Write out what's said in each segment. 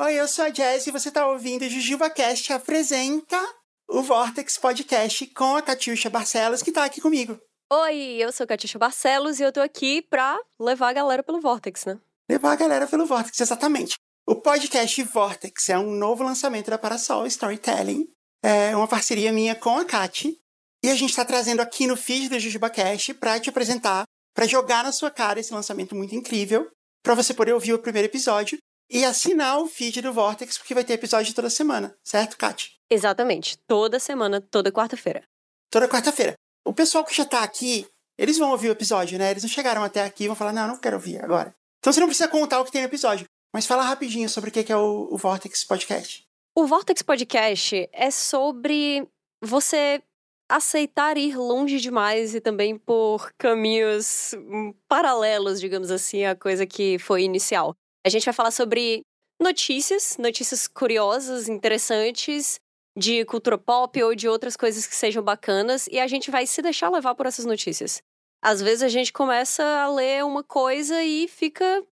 Oi, eu sou a Jazz e você tá ouvindo o JujubaCast apresenta o Vortex Podcast com a Catiuxa Barcelos, que tá aqui comigo. Oi, eu sou a Catiuxa Barcelos e eu tô aqui pra levar a galera pelo Vortex, né? Levar a galera pelo Vortex, exatamente. O podcast Vortex é um novo lançamento da Parasol Storytelling. É uma parceria minha com a Cati. E a gente tá trazendo aqui no feed do JujubaCast pra te apresentar, pra jogar na sua cara esse lançamento muito incrível, pra você poder ouvir o primeiro episódio e assinar o feed do Vortex, porque vai ter episódio toda semana, certo, Kat? Exatamente. Toda semana, toda quarta-feira. Toda quarta-feira. O pessoal que já tá aqui, eles vão ouvir o episódio, né? Eles não chegaram até aqui e vão falar, não, não quero ouvir agora. Então você não precisa contar o que tem no episódio, mas fala rapidinho sobre o que é o, o Vortex Podcast. O Vortex Podcast é sobre você aceitar ir longe demais e também por caminhos hum, paralelos, digamos assim, à coisa que foi inicial. A gente vai falar sobre notícias, notícias curiosas, interessantes, de cultura pop ou de outras coisas que sejam bacanas, e a gente vai se deixar levar por essas notícias. Às vezes a gente começa a ler uma coisa e fica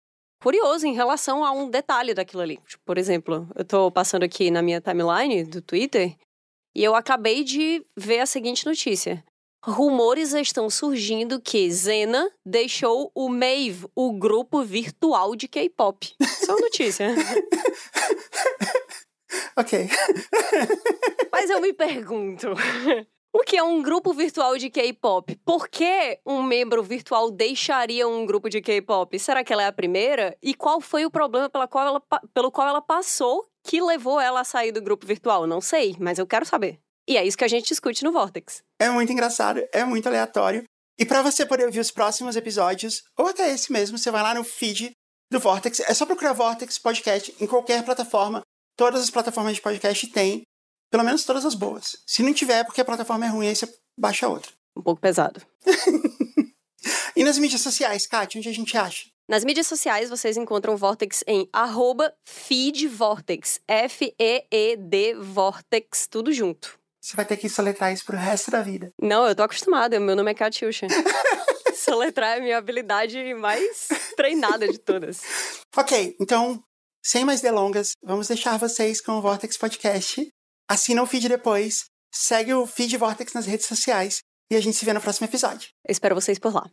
curioso em relação a um detalhe daquilo ali. Tipo, por exemplo, eu tô passando aqui na minha timeline do Twitter e eu acabei de ver a seguinte notícia. Rumores estão surgindo que Zena deixou o Mave, o grupo virtual de K-pop. Só notícia. ok. Mas eu me pergunto. O que é um grupo virtual de K-pop? Por que um membro virtual deixaria um grupo de K-pop? Será que ela é a primeira? E qual foi o problema pela qual ela, pelo qual ela passou que levou ela a sair do grupo virtual? Não sei, mas eu quero saber. E é isso que a gente discute no Vortex. É muito engraçado, é muito aleatório. E para você poder ouvir os próximos episódios, ou até esse mesmo, você vai lá no feed do Vortex. É só procurar Vortex Podcast em qualquer plataforma. Todas as plataformas de podcast têm, pelo menos todas as boas. Se não tiver, é porque a plataforma é ruim, aí você baixa outra. Um pouco pesado. e nas mídias sociais, Kátia, onde a gente acha? Nas mídias sociais, vocês encontram o Vortex em feedvortex. F-E-E-D Vortex, tudo junto. Você vai ter que soletrar isso pro resto da vida. Não, eu tô acostumada. Meu nome é Katiusha. soletrar é a minha habilidade mais treinada de todas. Ok, então, sem mais delongas, vamos deixar vocês com o Vortex Podcast. Assina o feed depois, segue o feed Vortex nas redes sociais e a gente se vê no próximo episódio. Eu espero vocês por lá.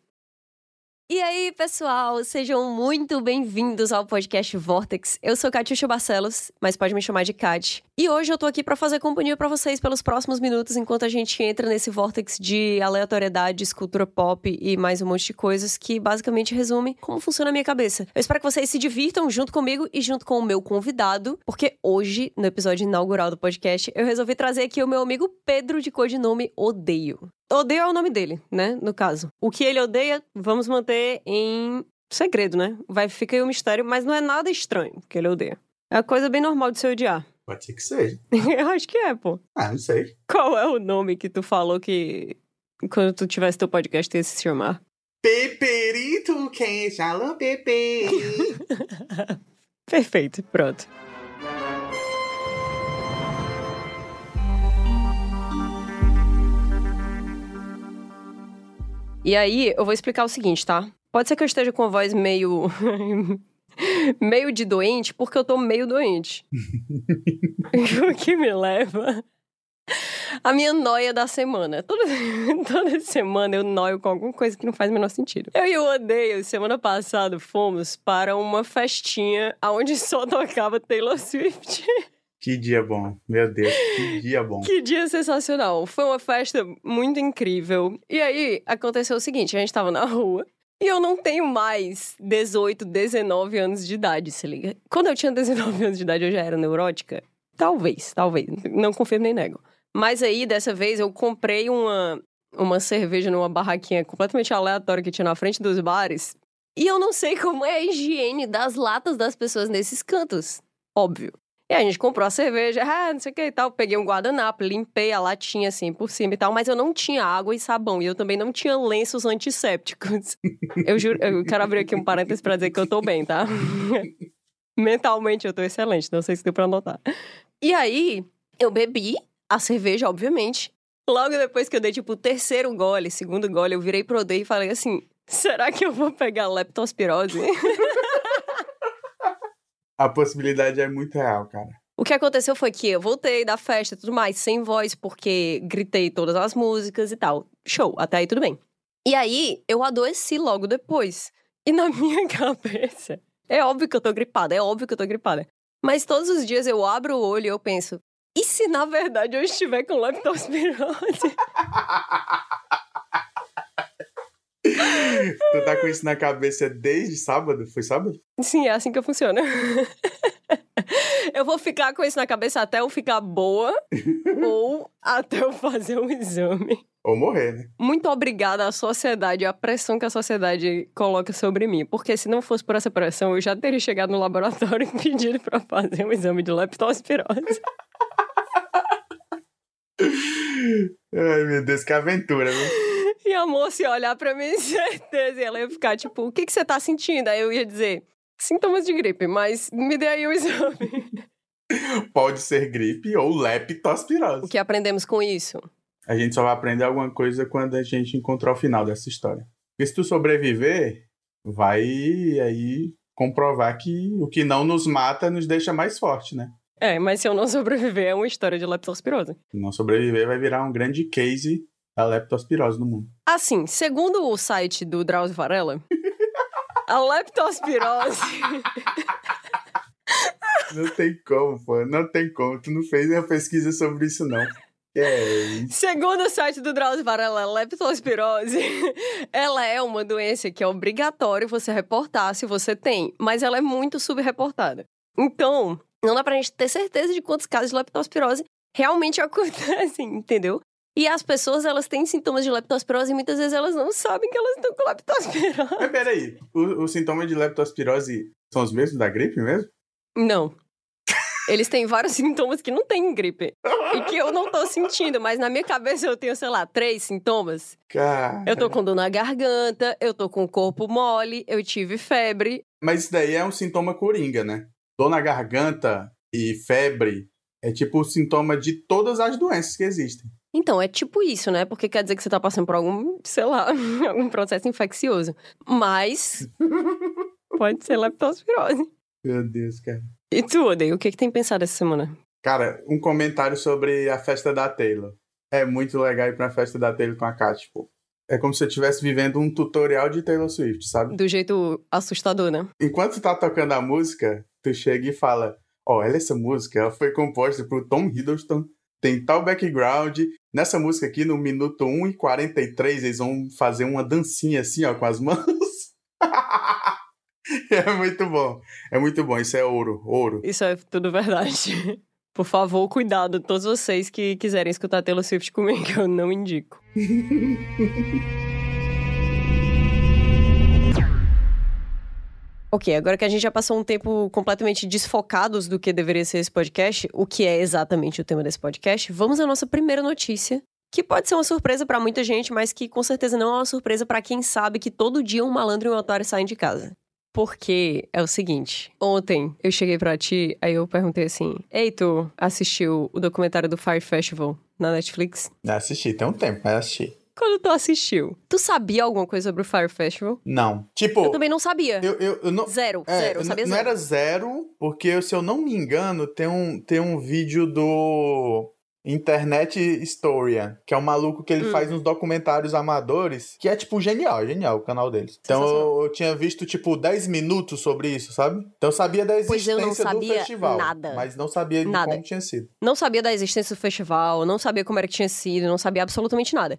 E aí, pessoal, sejam muito bem-vindos ao podcast Vortex. Eu sou Catiuxa Barcelos, mas pode me chamar de Kat. E hoje eu tô aqui para fazer companhia para vocês pelos próximos minutos enquanto a gente entra nesse vortex de aleatoriedades, cultura pop e mais um monte de coisas que basicamente resume como funciona a minha cabeça. Eu espero que vocês se divirtam junto comigo e junto com o meu convidado, porque hoje, no episódio inaugural do podcast, eu resolvi trazer aqui o meu amigo Pedro de codinome Odeio. Odeio é o nome dele, né? No caso. O que ele odeia, vamos manter em segredo, né? Vai ficar aí um mistério, mas não é nada estranho que ele odeia. É uma coisa bem normal de se odiar. Pode ser que seja. Eu acho que é, pô. Ah, não sei. Qual é o nome que tu falou que quando tu tivesse teu podcast ia se chamar? Peperito, quem jalou Pepe. Perfeito, pronto. E aí, eu vou explicar o seguinte, tá? Pode ser que eu esteja com a voz meio. meio de doente, porque eu tô meio doente. o que me leva a minha noia da semana. Toda, toda semana eu noio com alguma coisa que não faz o menor sentido. Eu e o Odeio, semana passada, fomos para uma festinha onde só tocava Taylor Swift. Que dia bom, meu Deus, que dia bom. Que dia sensacional. Foi uma festa muito incrível. E aí, aconteceu o seguinte, a gente tava na rua, e eu não tenho mais 18, 19 anos de idade, se liga. Quando eu tinha 19 anos de idade, eu já era neurótica? Talvez, talvez. Não confirmo nem nego. Mas aí, dessa vez, eu comprei uma, uma cerveja numa barraquinha completamente aleatória que tinha na frente dos bares. E eu não sei como é a higiene das latas das pessoas nesses cantos. Óbvio. E a gente comprou a cerveja, ah, não sei o que e tal. Peguei um guardanapo, limpei a latinha assim por cima e tal, mas eu não tinha água e sabão. E eu também não tinha lenços antissépticos. eu juro, eu quero abrir aqui um parênteses pra dizer que eu tô bem, tá? Mentalmente eu tô excelente, não sei se deu pra notar. E aí, eu bebi a cerveja, obviamente. Logo depois que eu dei, tipo, o terceiro gole, segundo gole, eu virei pro Odei e falei assim: será que eu vou pegar leptospirose? A possibilidade é muito real, cara. O que aconteceu foi que eu voltei da festa e tudo mais, sem voz, porque gritei todas as músicas e tal. Show, até aí tudo bem. E aí, eu adoeci logo depois. E na minha cabeça, é óbvio que eu tô gripada, é óbvio que eu tô gripada. Mas todos os dias eu abro o olho e eu penso, e se na verdade eu estiver com leptospirose? tu tá com isso na cabeça desde sábado? Foi sábado? Sim, é assim que funciona. eu vou ficar com isso na cabeça até eu ficar boa ou até eu fazer um exame. Ou morrer, né? Muito obrigada à sociedade, à pressão que a sociedade coloca sobre mim. Porque se não fosse por essa pressão, eu já teria chegado no laboratório e pedido pra fazer um exame de leptospirose. Ai, meu Deus, que aventura, viu? E a moça ia olhar pra mim, certeza, e ela ia ficar tipo, o que, que você tá sentindo? Aí eu ia dizer, sintomas de gripe, mas me dê aí o exame. Pode ser gripe ou leptospirose. O que aprendemos com isso? A gente só vai aprender alguma coisa quando a gente encontrar o final dessa história. Porque se tu sobreviver, vai aí comprovar que o que não nos mata nos deixa mais forte, né? É, mas se eu não sobreviver, é uma história de leptospirose. Se não sobreviver, vai virar um grande case da leptospirose no mundo. Assim, segundo o site do Drauzio Varela, a leptospirose... Não tem como, pô. Não tem como. Tu não fez uma pesquisa sobre isso, não. É? Segundo o site do Drauzio Varela, a leptospirose, ela é uma doença que é obrigatório você reportar se você tem, mas ela é muito subreportada. Então, não dá pra gente ter certeza de quantos casos de leptospirose realmente acontecem, entendeu? E as pessoas, elas têm sintomas de leptospirose e muitas vezes elas não sabem que elas estão com leptospirose. Mas peraí, os sintomas de leptospirose são os mesmos da gripe mesmo? Não. Eles têm vários sintomas que não tem em gripe. E que eu não tô sentindo, mas na minha cabeça eu tenho, sei lá, três sintomas. Cara. Eu tô com dor na garganta, eu tô com o corpo mole, eu tive febre. Mas isso daí é um sintoma coringa, né? Dor na garganta e febre é tipo o sintoma de todas as doenças que existem. Então, é tipo isso, né? Porque quer dizer que você tá passando por algum, sei lá, algum processo infeccioso. Mas pode ser leptospirose. Meu Deus, cara. E tu, Odei, o que que tem pensado essa semana? Cara, um comentário sobre a festa da Taylor. É muito legal ir pra festa da Taylor com a Kat, tipo. É como se eu estivesse vivendo um tutorial de Taylor Swift, sabe? Do jeito assustador, né? Enquanto tu tá tocando a música, tu chega e fala: Ó, olha essa música, ela foi composta por Tom Hiddleston, tem tal background. Nessa música aqui, no minuto 1 e 43, eles vão fazer uma dancinha assim, ó, com as mãos. é muito bom. É muito bom. Isso é ouro, ouro. Isso é tudo verdade. Por favor, cuidado, todos vocês que quiserem escutar Taylor Swift comigo, eu não indico. Ok, agora que a gente já passou um tempo completamente desfocados do que deveria ser esse podcast, o que é exatamente o tema desse podcast, vamos à nossa primeira notícia, que pode ser uma surpresa pra muita gente, mas que com certeza não é uma surpresa pra quem sabe que todo dia um malandro e um otário saem de casa. Porque é o seguinte, ontem eu cheguei pra ti, aí eu perguntei assim: Ei, tu assistiu o documentário do Fire Festival na Netflix? Assisti, tem um tempo, mas assisti. Quando tu assistiu, tu sabia alguma coisa sobre o Fire Festival? Não. Tipo, Eu também não sabia. eu, eu, eu não. Zero, É, zero, eu sabia não zero. era zero, porque se eu não me engano, tem um, tem um vídeo do Internet Historia, que é um maluco que ele Hum. faz uns documentários amadores, que é, tipo, genial, genial o canal deles. Então eu, eu tinha visto, tipo, 10 minutos sobre isso, sabe? Então eu sabia da Pois eu existência não do sabia festival, nada. mas não sabia de Nada. como tinha sido. Não sabia da existência do festival, não sabia como era que tinha sido, não sabia absolutamente nada.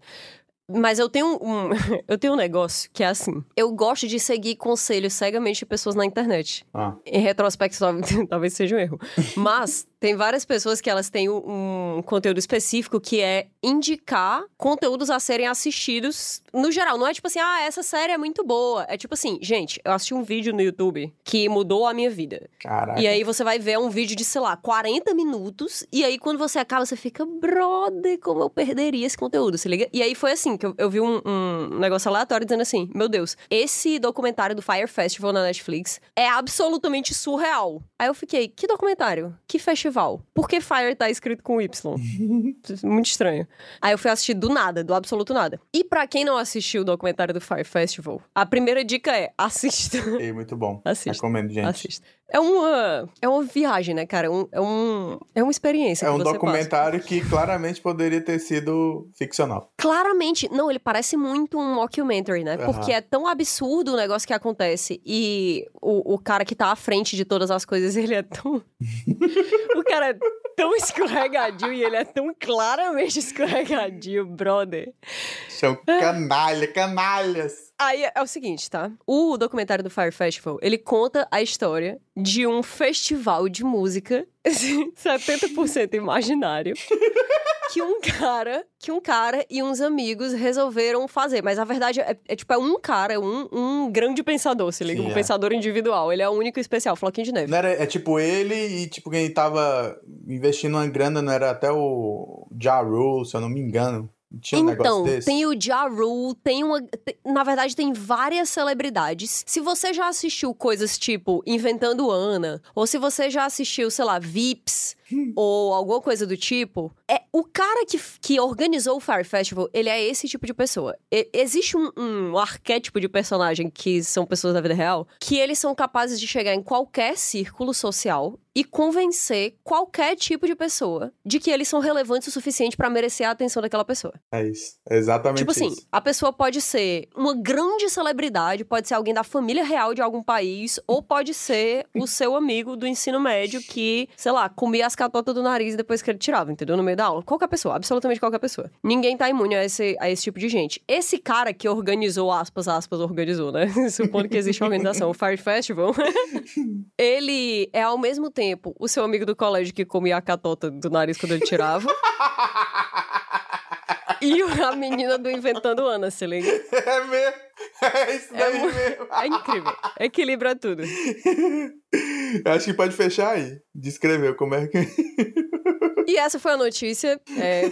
Mas eu tenho um, eu tenho um negócio que é assim. Eu gosto de seguir conselhos cegamente de pessoas na internet. Ah, Em retrospecto, tal- talvez seja um erro. Mas tem várias pessoas que elas têm um, conteúdo específico que é indicar conteúdos a serem assistidos no geral. Não é tipo assim, ah, essa série é muito boa. É tipo assim, gente, eu assisti um vídeo no YouTube que mudou a minha vida. caraca. E aí você vai ver um vídeo de, sei lá, 40 minutos. E aí quando você acaba, você fica, brother, como eu perderia esse conteúdo, se liga? E aí foi assim, que eu, eu vi um, um negócio aleatório dizendo assim, meu Deus, esse documentário do Fire Festival na Netflix é absolutamente surreal. Aí eu fiquei, que documentário? Que festival? Por que Fire tá escrito com Y? Muito estranho. Aí eu fui assistir do nada, do absoluto nada. E pra quem não assistiu o documentário do Fire Festival, a primeira dica é, assista. Ei, muito bom. Assista. Recomendo, gente. Assista. É uma, é uma viagem, né, cara? É, um, é, um, é uma experiência. É um documentário que claramente poderia ter sido ficcional. passa. Claramente. Não, ele parece muito um mockumentary, né? Aham. Porque é tão absurdo o negócio que acontece. E o, o cara que tá à frente de todas as coisas, ele é tão. o cara é tão escorregadio e ele é tão claramente escorregadio, brother. São canalha, canalhas. Aí é o seguinte, tá? O documentário do Fire Festival, ele conta a história de um festival de música 70% imaginário que um cara, que um cara e uns amigos resolveram fazer, mas a verdade é, é tipo é um cara, é um, um grande pensador, se liga, Sim, um é. pensador individual, ele é o único especial, Floquinho de Neve. Não era, é tipo ele e tipo quem tava investindo uma grana, não era até o Ja Rule, se eu não me engano. Tinha um Então, tem o Ja Rule, tem uma. tem- na verdade, tem várias celebridades. Se você já assistiu coisas tipo Inventando Ana, ou se você já assistiu, sei lá, Vips, ou alguma coisa do tipo, é o cara que, que organizou o Fire Festival, ele é esse tipo de pessoa. E- existe um, um arquétipo de personagem que são pessoas da vida real, que eles são capazes de chegar em qualquer círculo social e convencer qualquer tipo de pessoa de que eles são relevantes o suficiente pra merecer a atenção daquela pessoa. É isso. É exatamente Tipo assim, isso. a pessoa pode ser uma grande celebridade, pode ser alguém da família real de algum país, ou pode ser o seu amigo do ensino médio que, sei lá, comia as catotas do nariz depois que ele tirava, entendeu? No meio da aula. Qualquer pessoa, absolutamente qualquer pessoa. Ninguém tá imune a esse, a esse tipo de gente. Esse cara que organizou, aspas, aspas, organizou, né? Supondo que existe uma organização, o Fire Festival, ele é ao mesmo tempo o seu amigo do colégio que comia a catota do nariz quando ele tirava. E a menina do Inventando Ana, se liga? É mesmo. É isso É daí mu- mesmo. É incrível. Equilibra tudo. Eu Acho que pode fechar aí. Descreveu como é que. E essa foi a notícia. É,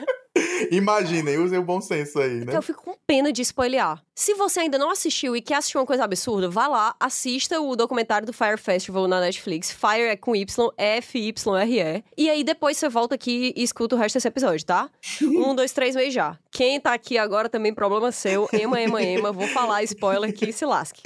Imaginem, usem o bom senso aí, né? eu fico com pena de spoilear. Se você ainda não assistiu e quer assistir uma coisa absurda, vá lá, assista o documentário do Fire Festival na Netflix. Fire é com Y, F-Y-R-E. E aí depois você volta aqui e escuta o resto desse episódio, tá? Um, dois, três meses já. Quem tá aqui agora também, problema seu. Ema, ema, ema. Vou falar spoiler que se lasque.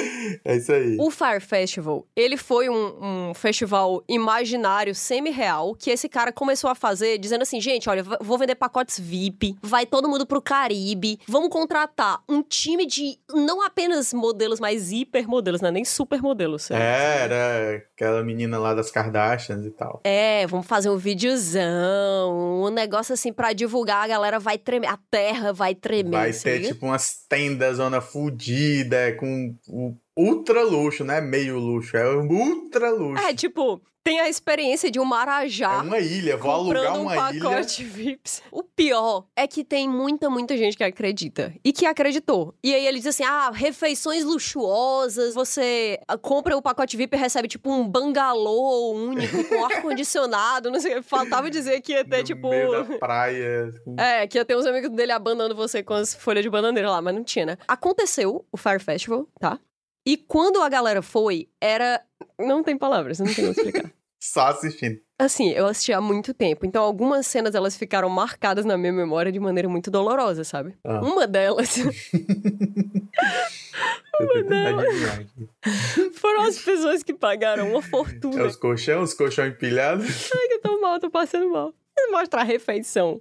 É isso aí. O Fire Festival, ele foi um, um festival imaginário, semi-real, que esse cara começou a fazer, dizendo assim, gente, olha, vou vender pacotes VIP, vai todo mundo pro Caribe, vamos contratar um time de não apenas modelos, mas hipermodelos, não é nem supermodelos. É, era aquela menina lá das Kardashians e tal. É, vamos fazer um videozão, um negócio assim pra divulgar, a galera vai tremer, a terra vai tremer. Vai se ter, tipo, umas tendas, zona fudida, com o ultra luxo, não é meio luxo, é ultra luxo. É, tipo, tem a experiência de um Marajá. É uma ilha, vou alugar um uma ilha. pacote VIPs. O pior é que tem muita, muita gente que acredita. E que acreditou. E aí ele diz assim: ah, refeições luxuosas, você ah, compra o pacote VIP e recebe, tipo, um bangalô único com ar-condicionado, não sei. Faltava dizer que ia ter, no tipo. meio da praia. É, que ia ter uns amigos dele abandonando você com as folhas de bananeira lá, mas não tinha, né? Aconteceu o Fire Festival, tá? E quando a galera foi, era. Não tem palavras, não tem como explicar. Só assistindo. Assim, eu assisti há muito tempo, então algumas cenas elas ficaram marcadas na minha memória de maneira muito dolorosa, sabe? Ah. Uma delas adivinhar aqui. foram as pessoas que pagaram uma É fortuna. os colchão, os colchão empilhados. Ai, que eu tô mal, tô passando mal. Mostra a refeição.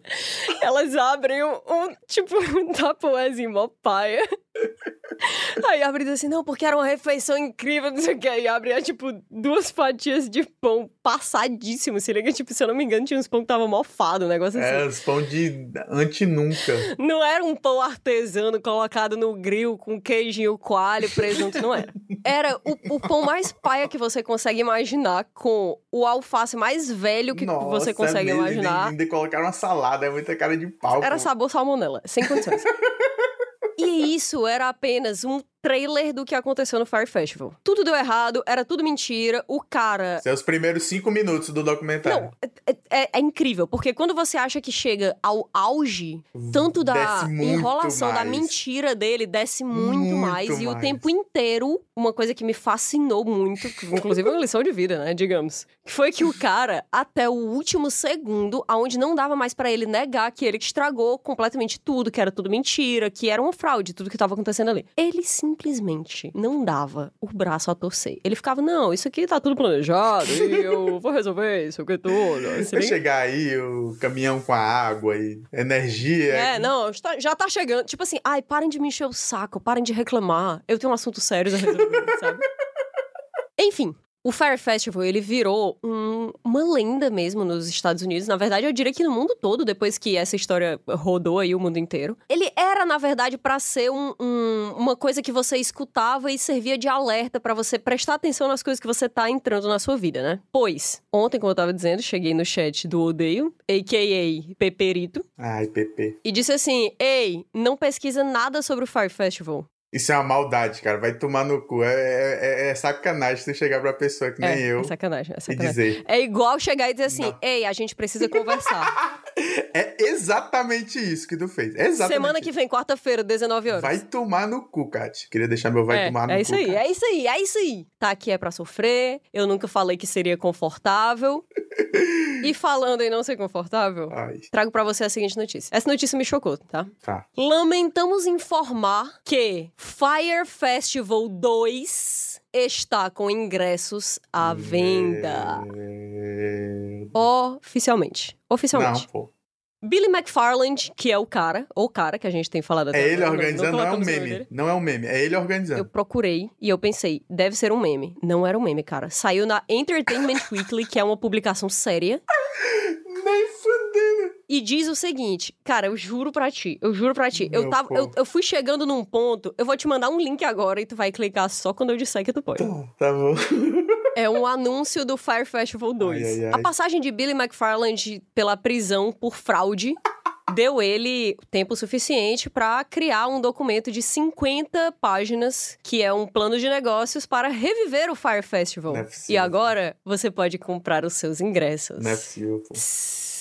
Elas abrem um, um, tipo, um tapoezinho mó paia. Aí abre e assim, não, porque era uma refeição incrível, não sei o que. Aí abre, é, tipo, duas fatias de pão passadíssimo, se liga? Tipo, se eu não me engano, tinha uns pão que tava mofado, um negócio assim. É, os pão de anti-nunca. Não era um pão artesano colocado no grill com queijinho, coalho, presunto, não era. Era o, o pão mais paia que você consegue imaginar, com o alface mais velho que Nossa, você consegue mesmo, imaginar. Ainda, ainda colocaram uma salada, é muita cara de pau. Era pô. sabor salmonela, sem condições. e isso era apenas um trailer do que aconteceu no Fire Festival. Tudo deu errado, era tudo mentira. O cara são os primeiros cinco minutos do documentário. Não, é, é- é incrível, porque quando você acha que chega ao auge, tanto da enrolação, da mais. mentira dele, desce muito, Muito mais. E o mais. tempo inteiro, uma coisa que me fascinou muito, inclusive é uma lição de vida, né, digamos, foi que o cara, até o último segundo, aonde não dava mais pra ele negar que ele estragou completamente tudo, que era tudo mentira, que era uma fraude, tudo que tava acontecendo ali. Ele simplesmente simplesmente não dava o braço a torcer. Ele ficava, não, isso aqui tá tudo planejado e eu vou resolver isso aqui tudo. Assim, Vai chegar aí o caminhão com a água e energia. É, não, já tá chegando. Tipo assim, ai, parem de me encher o saco, parem de reclamar. Eu tenho um assunto sério a resolver, sabe? Enfim. O Fire Festival, ele virou um- uma lenda mesmo nos Estados Unidos. Na verdade, eu diria que no mundo todo, depois que essa história rodou aí o mundo inteiro. Ele era, na verdade, pra ser um- um- uma coisa que você escutava e servia de alerta pra você prestar atenção nas coisas que você tá entrando na sua vida, né? Pois, ontem, como eu tava dizendo, cheguei no chat do Odeio, a.k.a. Peperito, Ai, Pepe. e disse assim: Ei, não pesquisa nada sobre o Fire Festival. Isso é uma maldade, cara. Vai tomar no cu. É, é- é sacanagem você chegar pra pessoa que nem é, eu é sacanagem, é e sacanagem. dizer. É igual chegar e dizer assim: Não. Ei, a gente precisa conversar. É exatamente isso que tu fez. É exatamente Semana que vem, quarta-feira, 19 horas. Vai tomar no cu, Kat. Queria deixar meu vai é, tomar no é cu. isso aí, Kat. é isso aí, é isso aí. Tá aqui é pra sofrer. Eu nunca falei que seria confortável. e falando em não ser confortável, Ai, trago pra você a seguinte notícia. Essa notícia me chocou, tá? tá. Lamentamos informar que Fire Festival 2 está com ingressos à venda. É... Oficialmente. Oficialmente. Não, pô. Billy McFarland, que é o cara, ou cara que a gente tem falado até É ele agora, organizando, não, é um colocamos o nome meme. Não é um meme, é ele Eu organizando. procurei e eu pensei, deve ser um meme. Não era um meme, cara. Saiu na Entertainment Weekly, que é uma publicação séria. E diz o seguinte, cara, eu juro pra ti, eu juro pra ti. Eu, tava, eu, eu fui chegando num ponto, eu vou te mandar um link agora e tu vai clicar só quando eu disser que tu pode. Tá, tá bom. É um anúncio do Fire Festival 2. Ai, ai, ai. A passagem de Billy McFarland pela prisão por fraude deu ele tempo suficiente pra criar um documento de 50 páginas, que é um plano de negócios para reviver o Fire Festival. É e agora você pode comprar os seus ingressos. Não é possível, pô.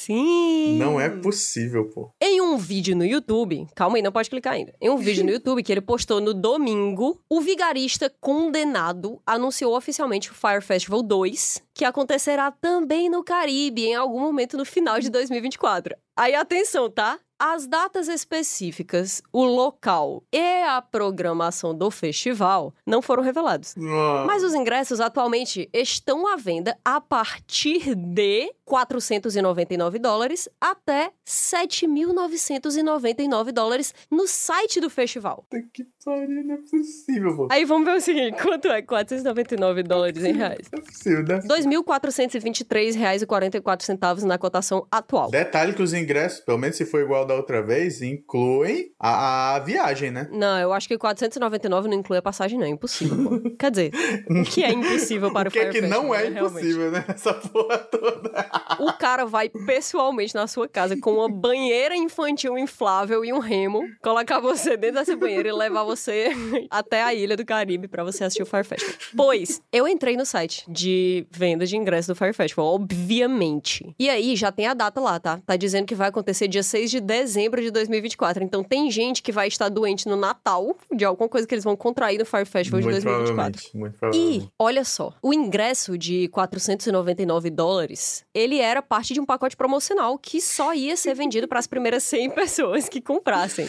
Sim. Não é possível, pô. Em um vídeo no YouTube, calma aí, não pode clicar ainda. Em um vídeo no YouTube que ele postou no domingo, o vigarista condenado anunciou oficialmente o Fire Festival 2, que acontecerá também no Caribe em algum momento no final de 2024. Aí atenção, tá? As datas específicas, o local e a programação do festival não foram revelados. Nossa. Mas os ingressos atualmente estão à venda a partir de 499 dólares até 7.999 dólares no site do festival. Que pariu, não é possível, pô. Aí vamos ver o seguinte, quanto é 499 dólares em reais? Não é possível, né? R$ 2.423,44 na cotação atual. Detalhe que os ingressos, pelo menos se for igual da outra vez, incluem a, a viagem, né? Não, eu acho que 499 não inclui a passagem, não. É impossível, pô. Quer dizer, o que é impossível para o que é que não é né, realmente? impossível, né? Essa porra toda. O cara vai pessoalmente na sua casa com uma banheira infantil inflável e um remo, colocar você dentro dessa banheira e levar você até a ilha do Caribe pra você assistir o Fire Festival. Pois, eu entrei no site de venda de ingressos do Fire Festival, obviamente. E aí já tem a data lá, tá? Tá dizendo que vai acontecer dia 6 de dezembro de 2024. Então tem gente que vai estar doente no Natal de alguma coisa que eles vão contrair no Fire Festival de muito 2024. provavelmente, muito provavelmente. E, olha só, o ingresso de 499 dólares, ele era parte de um pacote promocional que só ia ser vendido para as primeiras 100 pessoas que comprassem.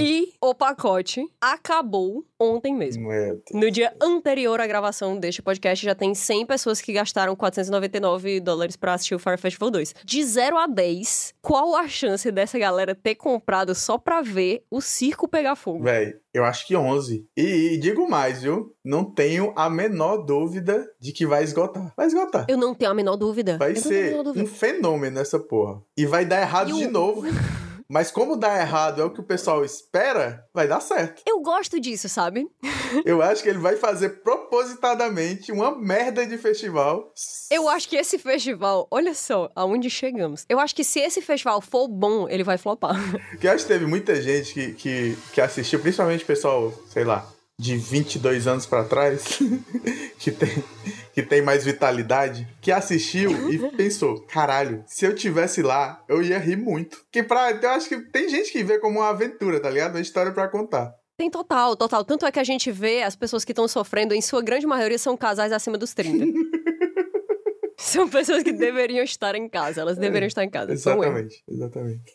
E o pacote acabou ontem mesmo. No dia anterior à gravação deste podcast, já tem 100 pessoas que gastaram 499 dólares pra assistir o Fire Festival 2. De 0 a 10, qual a chance dessa galera ter comprado só pra ver o circo pegar fogo? Véi, eu acho que 11. E, e digo mais, viu? Não tenho a menor dúvida de que vai esgotar. Vai esgotar. Eu não tenho a menor dúvida. Vai Eu ser dúvida. um fenômeno essa porra. E vai dar errado E o- de novo. Mas como dar errado é o que o pessoal espera, vai dar certo. Eu gosto disso, sabe? Eu acho que ele vai fazer propositadamente uma merda de festival. Eu acho que esse festival, olha só aonde chegamos. Eu acho que se esse festival for bom, ele vai flopar. Porque eu acho que teve muita gente que, que, que assistiu, principalmente pessoal, sei lá, de 22 anos pra trás, que, tem, que tem mais vitalidade, que assistiu e pensou: caralho, se eu tivesse lá, eu ia rir muito. Que pra, eu acho que tem gente que vê como uma aventura, tá ligado? Uma história pra contar. Tem total, total. Tanto é que a gente vê as pessoas que estão sofrendo, em sua grande maioria, são casais acima dos 30. são pessoas que deveriam estar em casa. Elas deveriam estar em casa. Exatamente, exatamente.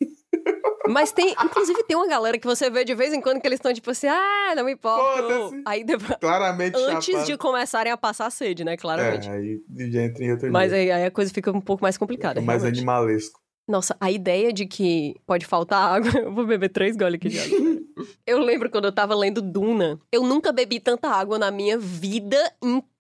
Mas tem, inclusive, tem uma galera que você vê de vez em quando que eles estão tipo assim, ah, não me importo. Foda-se. Aí depois. Claramente Antes chapado. de começarem a passar sede, né? Claramente. É, aí já entra em outro Mas aí, aí a coisa fica um pouco mais complicada. mais realmente. animalesco. Nossa, a ideia de que pode faltar água. Eu vou beber três goles aqui de água. eu lembro quando eu tava lendo Duna. Eu nunca bebi tanta água na minha vida inteira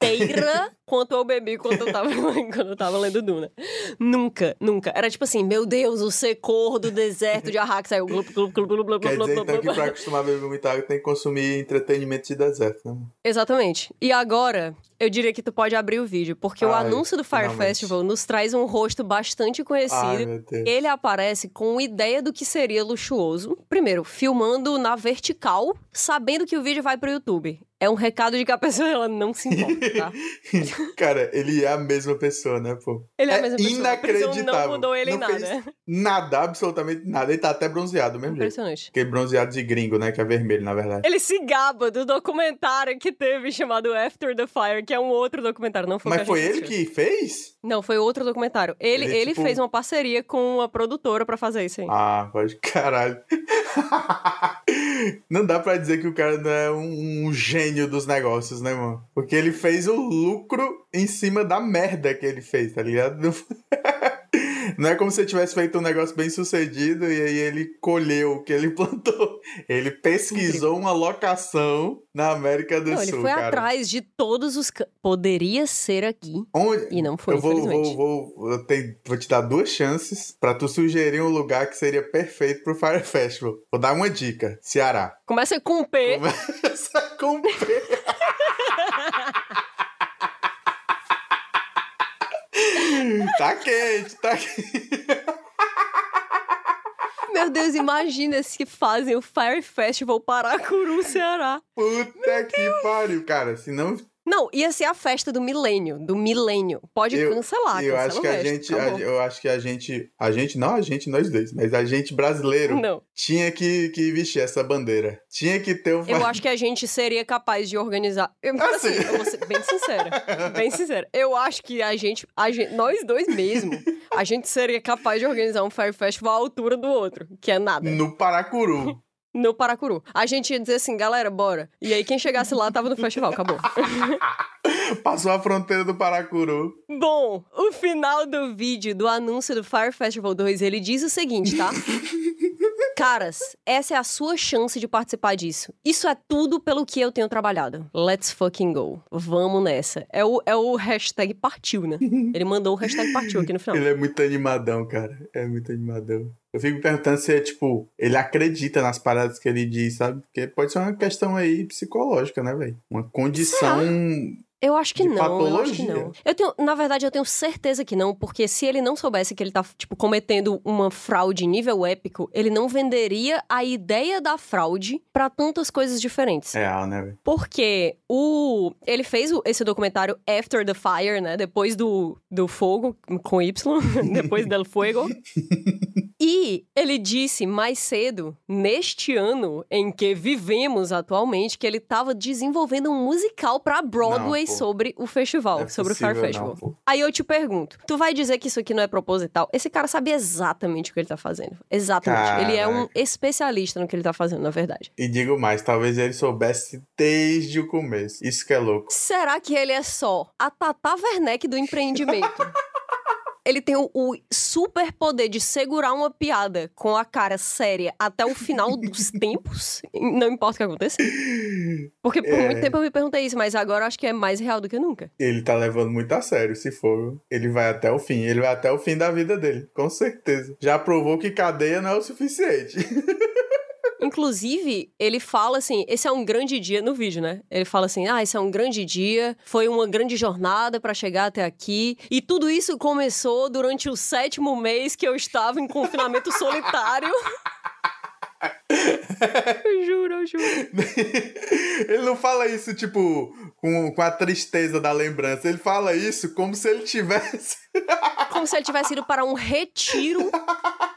quanto eu bebi quando eu tava, quando eu tava lendo Duna. Nunca, nunca. Era tipo assim, meu Deus, o secor do deserto de Arrakis. Aí eu glup, glup, glup, glup, glup, Quer dizer, glup, então, que pra acostumar a beber muita água tem que consumir entretenimento de deserto, né? Exatamente. E agora, eu diria que tu pode abrir o vídeo, porque o Ai, anúncio do Fire finalmente. Festival nos traz um rosto bastante Ai, conhecido. Deus. Ele aparece com ideia do que seria luxuoso. Primeiro, filmando na vertical, sabendo que o vídeo vai pro YouTube. É um recado de que a pessoa ela não se importa, tá? Cara, ele é a mesma pessoa, né, pô? Ele é, É a mesma pessoa. Inacreditável. Não mudou ele em Não nada. fez Nada, absolutamente nada. Ele tá até bronzeado do mesmo jeito. Impressionante. Aquele bronzeado de gringo, né? Que é vermelho, na verdade. Ele se gaba do documentário que teve chamado After the Fire, que é um outro documentário, não foi Mas que foi ele assistiu. que fez? Não, foi outro documentário. Ele, Ele, ele tipo- fez uma parceria com uma produtora pra fazer isso aí. Ah, pode caralho. Não dá pra dizer que o cara não é um, um gênio dos negócios, né, mano? Porque ele fez o lucro em cima da merda que ele fez, tá ligado? Não- é como se ele tivesse feito um negócio bem sucedido e aí ele colheu o que ele plantou. Ele pesquisou uma locação na América do Não, ele Sul, foi cara. atrás de todos os. Poderia ser aqui. Onde... E não foi, eu vou, vou, vou, eu tenho- vou te dar duas chances pra tu sugerir um lugar que seria perfeito pro Fire Festival. Vou dar uma dica: Ceará. Começa com P. Começa com P. tá quente, tá quente. Meu Deus, imagina se fazem o Fire Festival Paracuru, Ceará. Puta que pariu. Cara, se não. Não, ia ser a festa do milênio. Do milênio. Pode Eu- cancelar, eu acho o que a gente. a- eu acho que a gente. A gente, não a gente, nós dois, mas a gente brasileiro Não. tinha que, que vestir essa bandeira. Tinha que ter um. Eu acho que a gente seria capaz de organizar. Eu, assim, sim. eu vou ser bem sincera. Bem sincera. Eu acho que a gente, a gente. Nós dois mesmo, a gente seria capaz de organizar um Fire Festival à altura do outro. Que é nada. No Paracuru. No Paracuru. A gente ia dizer assim, galera, bora. E aí quem chegasse lá tava no festival, acabou. Passou a fronteira do Paracuru. Bom, o final do vídeo do anúncio do Fire Festival 2, ele diz o seguinte, tá? Caras, essa é a sua chance de participar disso. Isso é tudo pelo que eu tenho trabalhado. Let's fucking go. Vamos nessa. É o, é o hashtag partiu, né? Ele mandou o hashtag partiu aqui no final. Ele é muito animadão, cara. É muito animadão. Eu fico me perguntando se é, tipo, ele acredita nas paradas que ele diz, sabe? Porque pode ser uma questão aí psicológica, né, velho? Uma condição. Eu acho que de não, eu acho que patologia. não. Eu tenho, na verdade, eu tenho certeza que não, porque se ele não soubesse que ele tá, tipo, cometendo uma fraude nível épico, ele não venderia a ideia da fraude pra tantas coisas diferentes. Real, né, velho? Porque o. Ele fez esse documentário After the Fire, né? Depois do, do fogo, com Y, depois del fuego. E ele disse mais cedo, neste ano em que vivemos atualmente, que ele estava desenvolvendo um musical pra Broadway Não, sobre o festival, é sobre o Fire possível, Festival. não. Aí eu te pergunto, tu vai dizer que isso aqui não é proposital? Esse cara sabe exatamente o que ele tá fazendo. Exatamente. Ele é um Caraca. especialista no que ele tá fazendo, na verdade. E digo mais, talvez ele soubesse desde o começo. Isso que é louco. Será que ele é só a Tata Werneck do empreendimento? Ele tem o, o super poder de segurar uma piada com a cara séria até o final dos tempos, não importa o que aconteça. Porque por É. muito tempo eu me perguntei isso, mas agora eu acho que é mais real do que nunca. Ele tá levando muito a sério, se for. Ele vai até o fim. Ele vai até o fim da vida dele, com certeza. Já provou que cadeia não é o suficiente. Inclusive, ele fala assim: esse é um grande dia no vídeo, né? Ele fala assim: ah, esse é um grande dia, foi uma grande jornada pra chegar até aqui. E tudo isso começou durante o sétimo mês que eu estava em confinamento solitário. eu juro, eu juro. ele não fala isso, tipo, com, com a tristeza da lembrança. Ele fala isso como se ele tivesse. Como se ele tivesse ido para um retiro.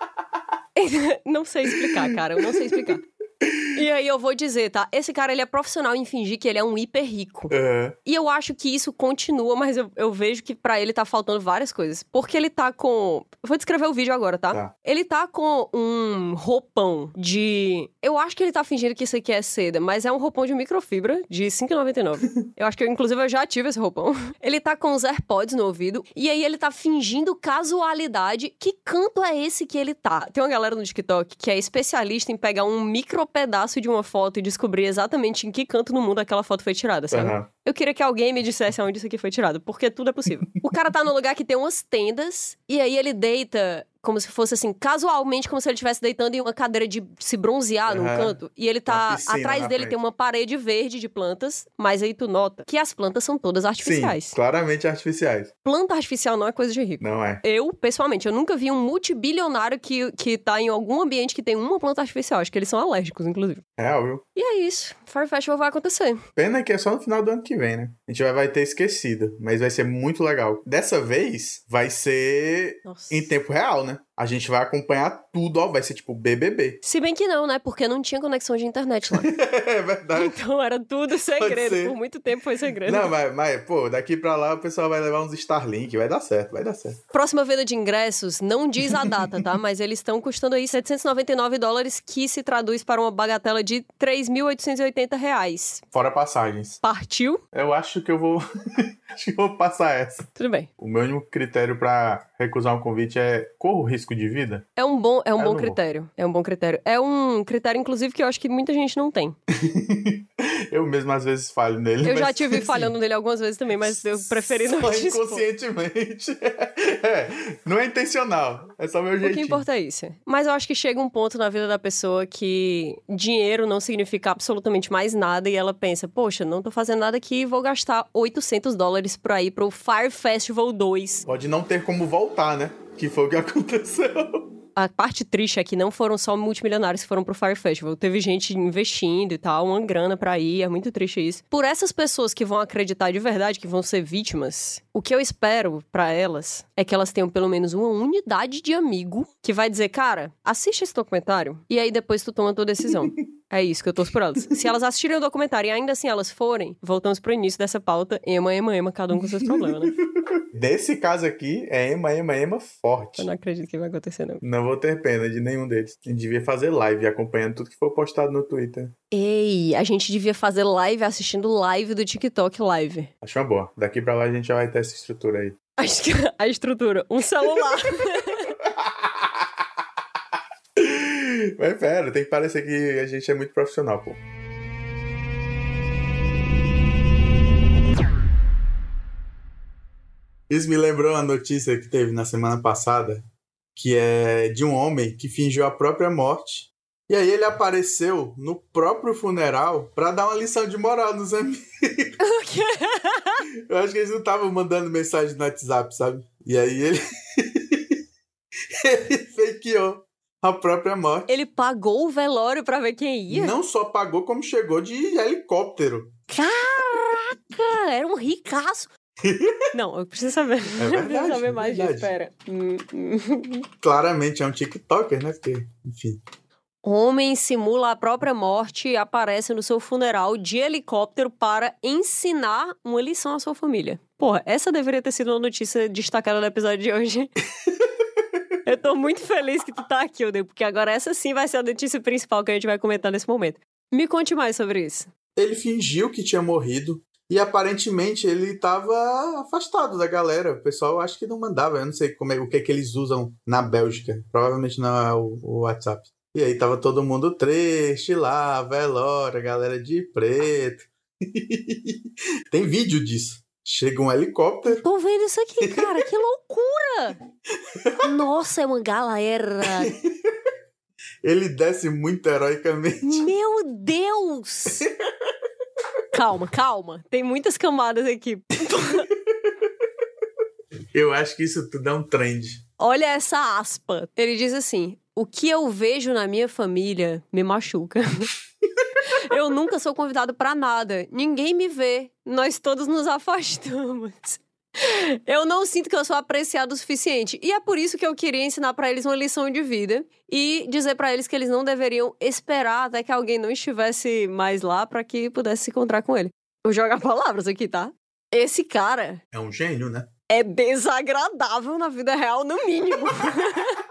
não sei explicar, cara, eu não sei explicar. E aí eu vou dizer, tá? Esse cara, ele é profissional em fingir que ele é um hiper rico. Aham. E eu acho que isso continua, mas eu, eu vejo que pra ele tá faltando várias coisas. Porque ele tá com. Eu vou descrever o vídeo agora, tá? Tá. Ele tá com um roupão de. Eu acho que ele tá fingindo que isso aqui é seda, mas é um roupão de microfibra de R$ 5,99. eu acho que, eu, inclusive, eu já tive esse roupão. Ele tá com os AirPods no ouvido. E aí ele tá fingindo casualidade. Que canto é esse que ele tá? Tem uma galera no TikTok que é especialista em pegar um micro pedaço de uma foto e descobrir exatamente em que canto no mundo aquela foto foi tirada, sabe? Aham. Eu queria que alguém me dissesse aonde isso aqui foi tirado, porque tudo é possível. o cara tá num lugar que tem umas tendas, e aí ele deita como se fosse assim, casualmente, como se ele estivesse deitando em uma cadeira de se bronzear num canto. E ele tá. Atrás dele frente. tem uma parede verde de plantas, mas aí tu nota que as plantas são todas artificiais. Sim, claramente artificiais. Planta artificial não é coisa de rico. Não é. Eu, pessoalmente, eu nunca vi um multibilionário que, que tá em algum ambiente que tem uma planta artificial. Acho que eles são alérgicos, inclusive. Real, viu? E é isso. Fire Festival vai acontecer. Pena que é só no final do ano que vem, né? A gente vai, vai ter esquecido, mas vai ser muito legal. Dessa vez, vai ser Nossa. em tempo real, né? time A gente vai acompanhar tudo, ó. Vai ser tipo BBB. Se bem que não, né? Porque não tinha conexão de internet lá. é verdade. Então era tudo segredo. Por muito tempo foi segredo. Não, mas, mas, pô, daqui pra lá o pessoal vai levar uns Starlink, vai dar certo, vai dar certo. Próxima venda de ingressos não diz a data, tá? Mas eles estão custando aí 799 dólares, que se traduz para uma bagatela de 3.880 reais. Fora passagens. Partiu? Eu acho que eu vou. acho que eu vou passar essa. Tudo bem. O meu único critério pra recusar um convite é corro risco de vida? É um bom, é um Eu bom não vou. critério. É um bom critério. É um critério, inclusive, que eu acho que muita gente não tem. Eu mesmo às vezes falho nele. Eu já tive assim, falhando nele algumas vezes também, mas eu preferi não te inconscientemente. É, não é intencional. É só meu O que jeitinho. importa é isso. Mas eu acho que chega um ponto na vida da pessoa que dinheiro não significa absolutamente mais nada e ela pensa, poxa, não tô fazendo nada aqui, vou gastar 800 dólares pra ir pro Fire Festival 2. Pode não ter como voltar, né? Que foi o que aconteceu. A parte triste é que não foram só multimilionários que foram pro Fire Festival. Teve gente investindo e tal, uma grana pra ir, é muito triste isso. Por essas pessoas que vão acreditar de verdade que vão ser vítimas, o que eu espero pra elas é que elas tenham pelo menos uma unidade de amigo que vai dizer, cara, assiste esse documentário e aí depois tu toma a tua decisão. É isso que eu torço por elas. Se elas assistirem o documentário e ainda assim elas forem, voltamos pro início dessa pauta. Ema, ema, ema, cada um com seus problemas, né? Desse caso aqui, é ema, ema, ema forte. Eu não acredito que vai acontecer, não. Não vou ter pena de nenhum deles. A gente devia fazer live acompanhando tudo que for postado no Twitter. Ei, a gente devia fazer live assistindo live do TikTok live. Acho uma boa. Daqui pra lá a gente já vai ter essa estrutura aí. Acho que a estrutura, um celular. Mas pera, tem que parecer que a gente é muito profissional, pô. Isso me lembrou uma notícia que teve na semana passada, que é de um homem que fingiu a própria morte. E aí ele apareceu no próprio funeral pra dar uma lição de moral nos amigos. Eu acho que eles não estavam mandando mensagem no WhatsApp, sabe? E aí ele. ele fakeou a própria morte. Ele pagou o velório pra ver quem ia? Não só pagou, como chegou de helicóptero. Caraca, era um ricaço. Não, eu preciso saber. preciso verdade, saber é mais disso, verdade. pera. Hum, hum. Claramente é um TikToker, né? Porque, enfim. Homem simula a própria morte e aparece no seu funeral de helicóptero para ensinar uma lição à sua família. Porra, essa deveria ter sido uma notícia destacada do episódio de hoje. Eu tô muito feliz que tu tá aqui, Odeio, porque agora essa sim vai ser a notícia principal que a gente vai comentar nesse momento. Me conte mais sobre isso. Ele fingiu que tinha morrido e aparentemente ele estava afastado da galera. O pessoal acho que não mandava. Eu não sei como é, o que, é que eles usam na Bélgica. Provavelmente não é o, o WhatsApp. E aí tava todo mundo triste lá, velório, galera de preto. Tem vídeo disso. Chega um helicóptero. Tô vendo isso aqui, cara, que loucura! Nossa, é uma galera. Ele desce muito heroicamente. Meu Deus! Calma, calma. Tem muitas camadas aqui. Eu acho que isso tudo é um trend. Olha essa aspa. Ele diz assim: O que eu vejo na minha família me machuca. eu nunca sou convidado pra nada. Ninguém me vê. Nós todos nos afastamos. Eu não sinto que eu sou apreciado o suficiente. E é por isso que eu queria ensinar pra eles uma lição de vida e dizer pra eles que eles não deveriam esperar até que alguém não estivesse mais lá pra que pudesse se encontrar com ele. Vou jogar palavras aqui, tá? Esse cara É um gênio, né? é desagradável na vida real, no mínimo.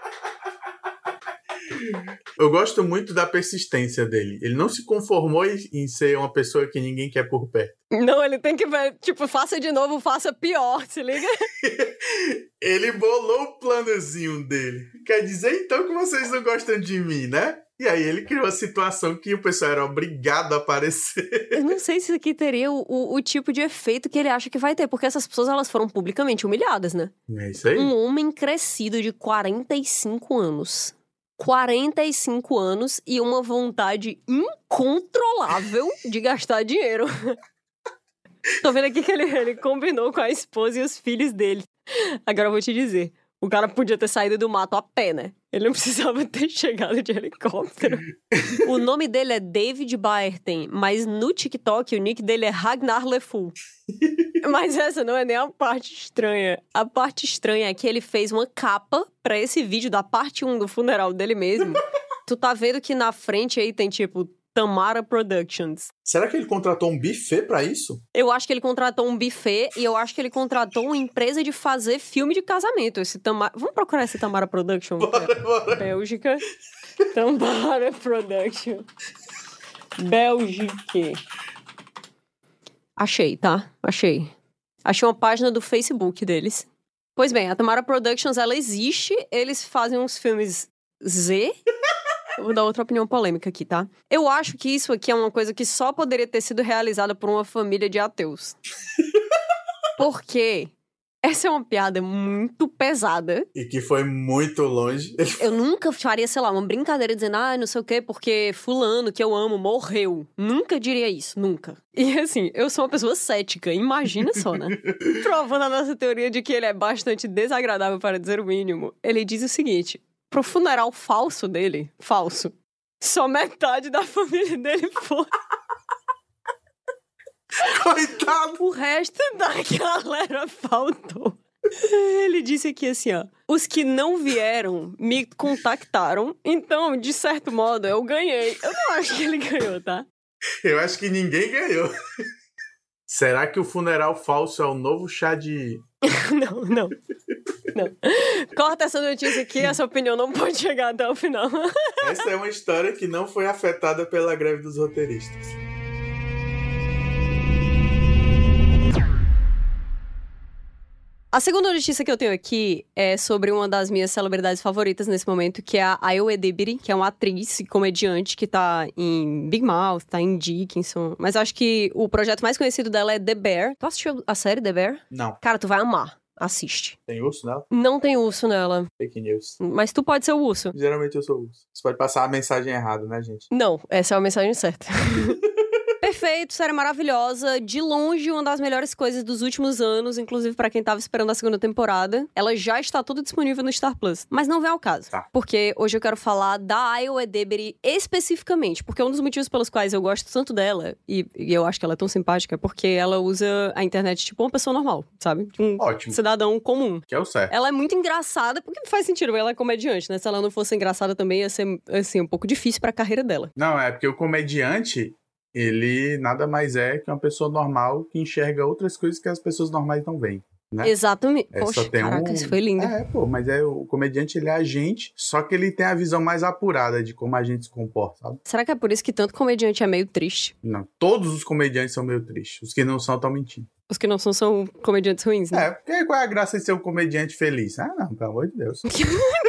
Eu gosto muito da persistência dele. Ele não se conformou em ser uma pessoa que ninguém quer por perto. não, ele tem que ver, tipo, faça de novo, faça pior, se liga? Ele bolou o planozinho dele. Quer dizer então que vocês não gostam de mim, né? E aí ele criou a situação que o pessoal era obrigado a aparecer. Eu não sei se isso aqui teria o, o, o tipo de efeito que ele acha que vai ter, porque essas pessoas elas foram publicamente humilhadas, né? É isso aí? Um homem crescido de 45 anos. 45 anos e uma vontade incontrolável de gastar dinheiro. Tô vendo aqui que ele, ele combinou com a esposa e os filhos dele. Agora eu vou te dizer. O cara podia ter saído do mato a pé, né? Ele não precisava ter chegado de helicóptero. o nome dele é David Baerten, mas no TikTok o nick dele é Ragnar Lefou. Mas essa não é nem a parte estranha. A parte estranha é que ele fez uma capa pra esse vídeo da parte 1 do funeral dele mesmo. tu tá vendo que na frente aí tem tipo Tamara Productions. Será que ele contratou um buffet pra isso? Eu acho que ele contratou um buffet e eu acho que ele contratou uma empresa de fazer filme de casamento. Esse Tamara... Vamos procurar esse Tamara Production? Bora, bora. Bélgica. Tamara Production. Bélgica. Achei, tá? Achei. Achei uma página do Facebook deles. Pois bem, a Tamara Productions, ela existe. Eles fazem uns filmes Z. Vou dar outra opinião polêmica aqui, tá? Eu acho que isso aqui é uma coisa que só poderia ter sido realizada por uma família de ateus. Porque essa é uma piada muito pesada. E que foi muito longe. Eu nunca faria, sei lá, uma brincadeira dizendo, ah, não sei o quê, porque fulano que eu amo morreu. Nunca diria isso, nunca. E assim, eu sou uma pessoa cética, imagina só, né? Provando a nossa teoria de que ele é bastante desagradável para dizer o mínimo. Ele diz o seguinte: pro funeral falso dele, falso, só metade da família dele foi. Coitado! O resto da galera faltou. Ele disse aqui assim, ó. Os que não vieram me contactaram, então, de certo modo, eu ganhei. Eu não acho que ele ganhou, tá? Eu acho que ninguém ganhou. Será que o funeral falso é o novo chá de. Não, não. Não. Corta essa notícia aqui, essa opinião não pode chegar até o final. Essa é uma história que não foi afetada pela greve dos roteiristas. A segunda notícia que eu tenho aqui é sobre uma das minhas celebridades favoritas nesse momento, que é a Ayo Edebiri, que é uma atriz e comediante que tá em Big Mouth, tá em Dickinson. Mas acho que o projeto mais conhecido dela é The Bear. Tu assistiu a série The Bear? Não. Cara, tu vai amar. Assiste. Tem urso nela? Não tem urso nela, Fake news. mas tu pode ser o urso. Geralmente eu sou urso. Você pode passar a mensagem errada, né, gente? Não, essa é a mensagem certa. Perfeito, série maravilhosa. De longe, uma das melhores coisas dos últimos anos, inclusive pra quem tava esperando a segunda temporada. Ela já está toda disponível no Star Plus. Mas não vem ao caso. Tá. Porque hoje eu quero falar da Ayo Edebiri especificamente. Porque um dos motivos pelos quais eu gosto tanto dela, e, e eu acho que ela é tão simpática, é porque ela usa a internet tipo uma pessoa normal, sabe? Um Ótimo. cidadão comum. Que é o certo. Ela é muito engraçada, porque faz sentido, ela é comediante, né? Se ela não fosse engraçada também, ia ser, assim, um pouco difícil pra carreira dela. Não, é porque o comediante, ele nada mais é que uma pessoa normal que enxerga outras coisas que as pessoas normais não veem. Né? Exatamente. É, Poxa, tem caraca, um- isso foi lindo. É, pô, mas é o comediante, ele é agente, só que ele tem a visão mais apurada de como a gente se comporta, sabe? Será que é por isso que tanto comediante é meio triste? Não, todos os comediantes são meio tristes. Os que não são estão mentindo. Os que não são são comediantes ruins, né? É, porque qual é a graça de ser um comediante feliz? Ah, não, pelo amor de Deus.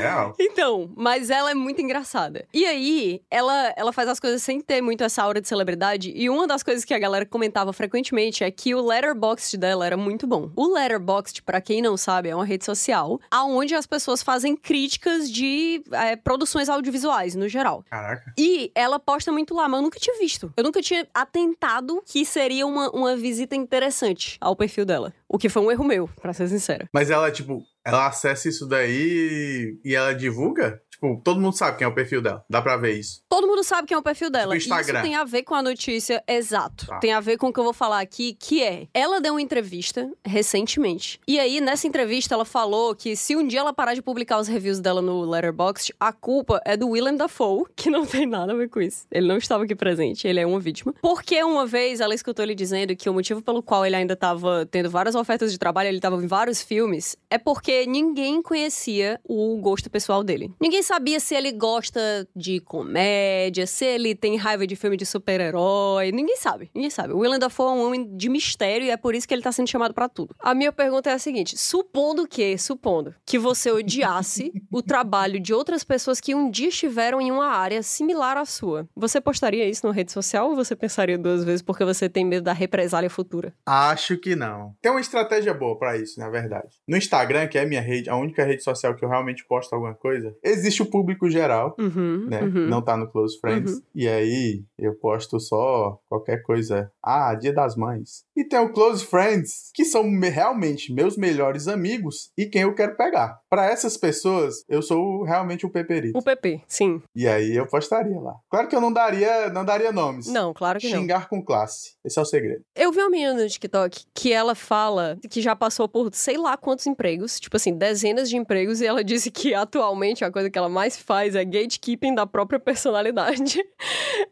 Real. Então, mas ela é muito engraçada. E aí, ela, ela faz as coisas sem ter muito essa aura de celebridade. E uma das coisas que a galera comentava frequentemente é que o Letterboxd dela era muito bom. O Letterboxd, pra quem não sabe, é uma rede social aonde as pessoas fazem críticas de é, produções audiovisuais, no geral. Caraca. E ela posta muito lá, mas eu nunca tinha visto. Eu nunca tinha atentado que seria uma, uma visita interessante ao perfil dela. O que foi um erro meu, pra ser sincera. Mas ela, tipo, ela acessa isso daí e ela divulga? Tipo, todo mundo sabe quem é o perfil dela. Dá pra ver isso. Todo mundo sabe quem é o perfil dela. Tipo Instagram. Isso tem a ver com a notícia, exato. Tá. Tem a ver com o que eu vou falar aqui, que é... Ela deu uma entrevista recentemente. E aí, nessa entrevista, ela falou que se um dia ela parar de publicar os reviews dela no Letterboxd, a culpa é do Willem Dafoe, que não tem nada a ver com isso. Ele não estava aqui presente, ele é uma vítima. Porque uma vez ela escutou ele dizendo que o motivo pelo qual ele ainda estava tendo várias ofertas de trabalho, ele estava em vários filmes, é porque ninguém conhecia o gosto pessoal dele. Ninguém sabia se ele gosta de comédia, se ele tem raiva de filme de super-herói. Ninguém sabe, ninguém sabe. O Willem Dafoe é um homem de mistério e é por isso que ele tá sendo chamado pra tudo. A minha pergunta é a seguinte: supondo que, supondo que você odiasse o trabalho de outras pessoas que um dia estiveram em uma área similar à sua, você postaria isso na rede social ou você pensaria duas vezes porque você tem medo da represália futura? Acho que não. Tem uma estratégia boa pra isso, na verdade. No Instagram, que é a minha rede, a única rede social que eu realmente posto alguma coisa, existe o público geral, Uhum, né? uhum. Não tá no Close Friends. Uhum. E aí eu posto só qualquer coisa. Ah, Dia das Mães. E tem o Close Friends, que são me- realmente meus melhores amigos e quem eu quero pegar. Pra essas pessoas, eu sou realmente o Peperito. O PP, sim. E aí eu postaria lá. Claro que eu não daria, não daria nomes. Não, claro que não. Xingar com classe. Esse é o segredo. Eu vi uma menina no TikTok que ela fala que já passou por sei lá quantos empregos, tipo assim, dezenas de empregos, e ela disse que atualmente a coisa que ela mais faz é gatekeeping da própria personalidade.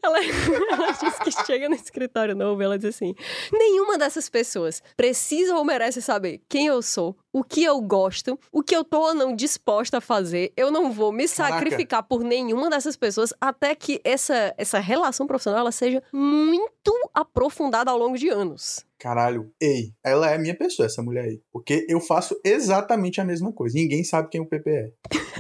Ela, ela diz que chega no escritório novo e ela diz assim: nenhuma dessas pessoas precisa ou merece saber quem eu sou, o que eu gosto, o que eu tô ou não disposta a fazer. Eu não vou me Caraca. sacrificar por nenhuma dessas pessoas até que essa, essa relação profissional ela seja muito aprofundada ao longo de anos. Caralho, ei, ela é minha pessoa, essa mulher aí. Porque eu faço exatamente a mesma coisa. Ninguém sabe quem o PP é.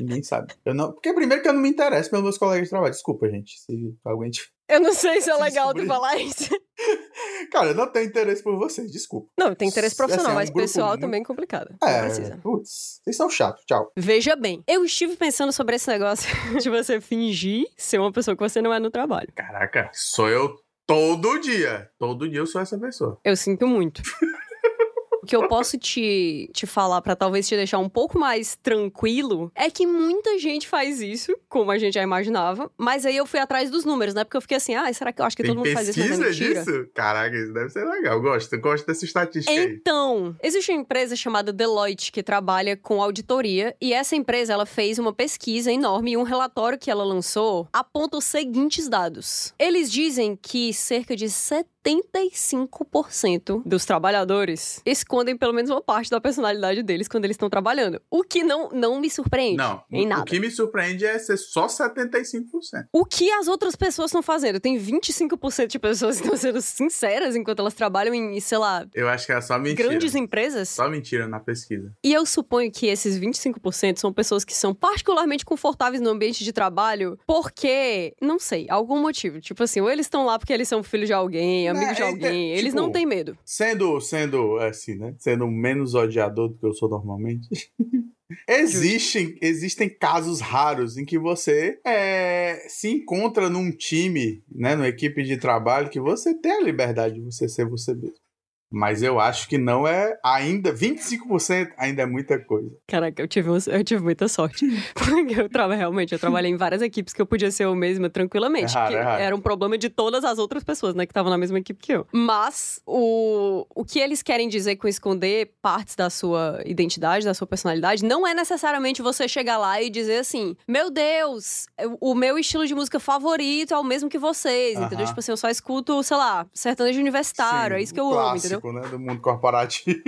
Ninguém sabe. Eu não... Porque primeiro que eu não me interesso pelos meus colegas de trabalho. Desculpa, gente. Se alguém te... Eu não sei se é legal de Descobri. falar isso. Cara, eu não tenho interesse por vocês, desculpa. Não, tem interesse profissional, Assim, é um mas pessoal muito- também é complicado. Não É, precisa. putz, vocês são chatos. Tchau. Veja bem, eu estive pensando sobre esse negócio de você fingir ser uma pessoa que você não é no trabalho. Caraca, sou eu todo dia. Todo dia eu sou essa pessoa. Eu sinto muito. O que eu posso te, te falar pra talvez te deixar um pouco mais tranquilo é que muita gente faz isso, como a gente já imaginava, mas aí eu fui atrás dos números, né? Porque eu fiquei assim, ah, será que eu acho que Tem todo mundo faz isso, mas é pesquisa mentira? disso? Caraca, isso deve ser legal. Eu gosto, eu gosto dessa estatística aí. Então, existe uma empresa chamada Deloitte que trabalha com auditoria e essa empresa ela fez uma pesquisa enorme e um relatório que ela lançou aponta os seguintes dados. Eles dizem que cerca de 75% dos trabalhadores escondem pelo menos uma parte da personalidade deles quando eles estão trabalhando. O que não, não me surpreende Não, em o nada. que me surpreende é ser só 75%. O que as outras pessoas estão fazendo? Tem 25% de pessoas que estão sendo sinceras enquanto elas trabalham em, sei lá, Eu acho que é só mentira. grandes empresas. Só mentira na pesquisa. E eu suponho que esses 25% são pessoas que são particularmente confortáveis no ambiente de trabalho porque, não sei, algum motivo. Tipo assim, ou eles estão lá porque eles são filhos de alguém, amigos de é, alguém. é, eles tipo, não têm medo. Sendo, sendo assim, né? Sendo menos odiador do que eu sou normalmente. Existem, existem casos raros em que você é, se encontra num time, né, numa equipe de trabalho, que você tem a liberdade de você ser você mesmo. Mas eu acho que não é ainda, 25% ainda é muita coisa. Caraca, eu tive, eu tive muita sorte. Porque eu trabalhei, realmente, eu trabalhei em várias equipes que eu podia ser eu mesma tranquilamente. É raro, é raro. Era um problema de todas as outras pessoas, né, que estavam na mesma equipe que eu. Mas o, o que eles querem dizer com esconder partes da sua identidade, da sua personalidade, não é necessariamente você chegar lá e dizer assim: Meu Deus, o meu estilo de música favorito é o mesmo que vocês, entendeu? Aham. Tipo assim, eu só escuto, sei lá, sertanejo universitário, Sim, é isso que eu amo, clássico, né, do mundo corporativo.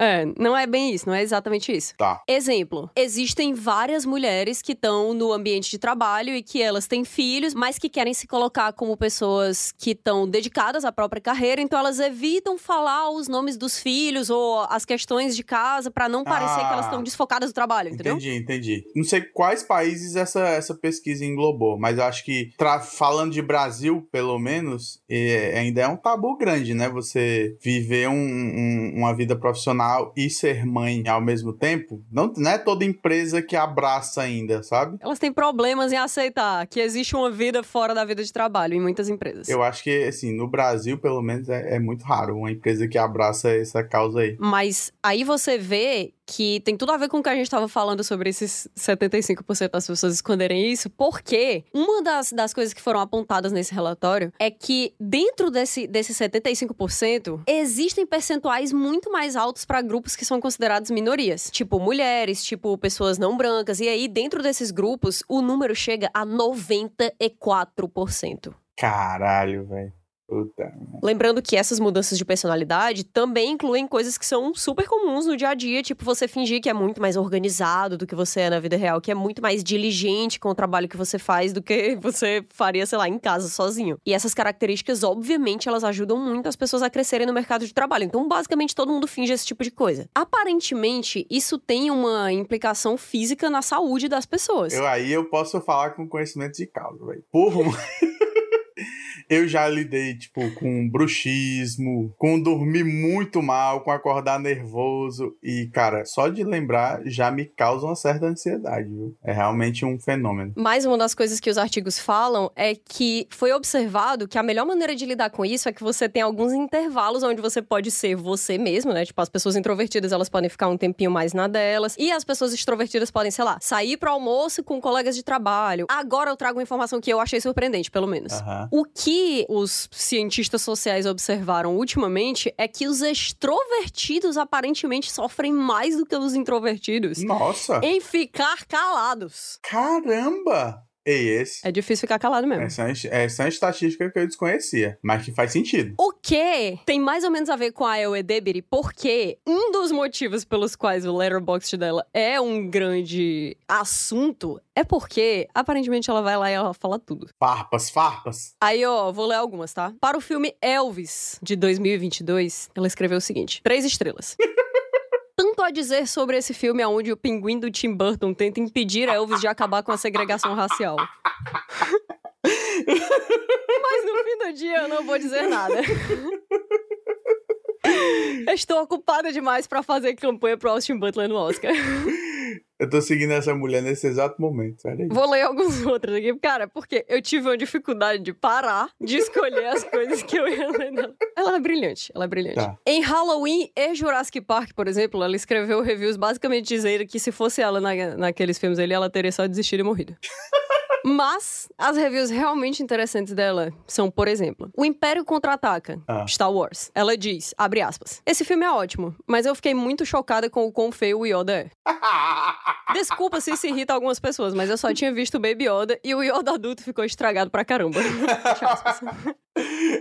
É, não é bem isso, não é exatamente isso. Tá. Exemplo, existem várias mulheres que estão no ambiente de trabalho e que elas têm filhos, mas que querem se colocar como pessoas que estão dedicadas à própria carreira, então elas evitam falar os nomes dos filhos ou as questões de casa pra não parecer Ah. que elas estão desfocadas do trabalho, entendeu? Entendi, entendi. Não sei quais países essa, essa pesquisa englobou, mas eu acho que, falando de Brasil, pelo menos, é, ainda é um tabu grande, né? Você viver um- um- uma vida profissional e ser mãe ao mesmo tempo. Não, não é toda empresa que abraça ainda, sabe? Elas têm problemas em aceitar que existe uma vida fora da vida de trabalho em muitas empresas. Eu acho que, assim, no Brasil, pelo menos, é, é muito raro uma empresa que abraça essa causa aí. Mas aí você vê que tem tudo a ver com o que a gente estava falando sobre esses 75% das pessoas esconderem isso, porque uma das, das coisas que foram apontadas nesse relatório é que dentro desse, desse 75%, existem percentuais muito mais altos para grupos que são considerados minorias, tipo mulheres, tipo pessoas não brancas, e aí dentro desses grupos o número chega a 94%. Caralho, velho. Puta. Lembrando que essas mudanças de personalidade também incluem coisas que são super comuns no dia a dia, tipo você fingir que é muito mais organizado do que você é na vida real, que é muito mais diligente com o trabalho que você faz do que você faria, sei lá, em casa sozinho. E essas características, obviamente, elas ajudam muito as pessoas a crescerem no mercado de trabalho. Então, basicamente, todo mundo finge esse tipo de coisa. Aparentemente, isso tem uma implicação física na saúde das pessoas. Eu aí eu posso falar com conhecimento de causa, velho. Porra, eu já lidei, tipo, com bruxismo, com dormir muito mal, com acordar nervoso. E, cara, só de lembrar já me causa uma certa ansiedade, viu? É realmente um fenômeno. Mais uma das coisas que os artigos falam é que foi observado que a melhor maneira de lidar com isso é que você tem alguns intervalos onde você pode ser você mesmo, né? Tipo, as pessoas introvertidas, elas podem ficar um tempinho mais na delas. E as pessoas extrovertidas podem, sei lá, sair pro almoço com colegas de trabalho. Agora eu trago uma informação que eu achei surpreendente, pelo menos. Aham. O que os cientistas sociais observaram ultimamente é que os extrovertidos aparentemente sofrem mais do que os introvertidos Nossa! em ficar calados. Caramba! Ei, esse. É difícil ficar calado mesmo. Essa é essa é uma estatística que eu desconhecia, mas que faz sentido. O que tem mais ou menos a ver com a Ewe Debiri, porque um dos motivos pelos quais o Letterboxd dela é um grande assunto é porque, aparentemente, ela vai lá e ela fala tudo. Farpas, farpas. Aí, ó, vou ler algumas, tá? Para o filme Elvis, de 2022, ela escreveu o seguinte: três estrelas. Tanto a dizer sobre esse filme onde o pinguim do Tim Burton tenta impedir Elvis de acabar com a segregação racial. Mas no fim do dia eu não vou dizer nada. Estou ocupada demais pra fazer campanha pro Austin Butler no Oscar. Eu tô seguindo essa mulher nesse exato momento, peraí. Vou ler alguns outros aqui, cara, porque eu tive uma dificuldade de parar de escolher as coisas que eu ia ler. Ela é brilhante, ela é brilhante. Tá. Em Halloween e Jurassic Park, por exemplo, ela escreveu reviews basicamente dizendo que se fosse ela na- naqueles filmes ali, ela teria só desistido e morrido. Mas as reviews realmente interessantes dela são, por exemplo, O Império Contra-Ataca, Ah. Star Wars. Ela diz, abre aspas, esse filme é ótimo, mas eu fiquei muito chocada com o quão feio o Yoda é. Desculpa se isso irrita algumas pessoas, mas eu só tinha visto o Baby Yoda e o Yoda adulto ficou estragado pra caramba.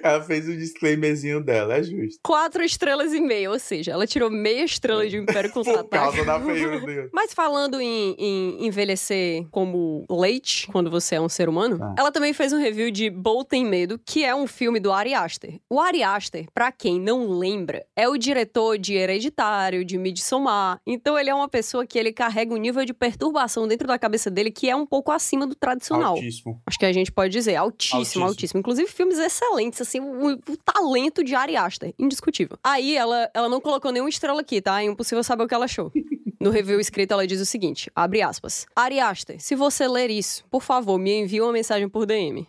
Ela fez o disclaimerzinho dela, é justo. Quatro estrelas e meia, ou seja, ela tirou meia estrela de O Império Por Contra-Ataca. causa da feiura. Mas falando em, em envelhecer como leite, quando você é um ser humano, Ah. ela também fez um review de Bolt Tem Medo, que é um filme do Ari Aster. O Ari Aster, pra quem não lembra, é o diretor de Hereditário, de Midsommar. Então ele é uma pessoa que ele carrega um nível de perturbação dentro da cabeça dele que é um pouco acima do tradicional. Altíssimo. Acho que a gente pode dizer, altíssimo, Altíssimo. altíssimo. Inclusive filmes excelentes, assim, o, o talento de Ari Aster, indiscutível. Aí ela, ela não colocou nenhuma estrela aqui, tá? É impossível saber o que ela achou. No review escrito, ela diz o seguinte, abre aspas. Ari Aster, se você ler isso, por favor, me envie uma mensagem por DM.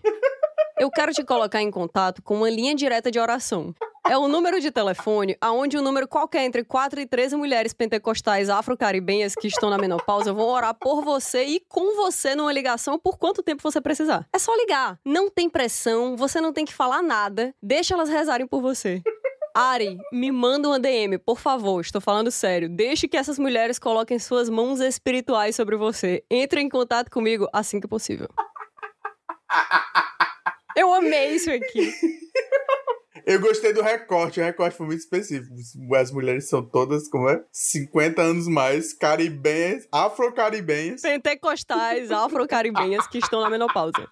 Eu quero te colocar em contato com uma linha direta de oração. É um número de telefone aonde um número qualquer entre 4 e 13 mulheres pentecostais afro-caribenhas que estão na menopausa vão orar por você e com você numa ligação por quanto tempo você precisar. É só ligar. Não tem pressão, você não tem que falar nada. Deixa elas rezarem por você. Ari, me manda uma DM, por favor. Estou falando sério. Deixe que essas mulheres coloquem suas mãos espirituais sobre você. Entre em contato comigo assim que possível. Eu amei isso aqui. Eu gostei do recorte, o recorte foi muito específico. As mulheres são todas, como é? 50 anos mais, caribenhas, afro-caribenhas. Pentecostais afro-caribenhas que estão na menopausa.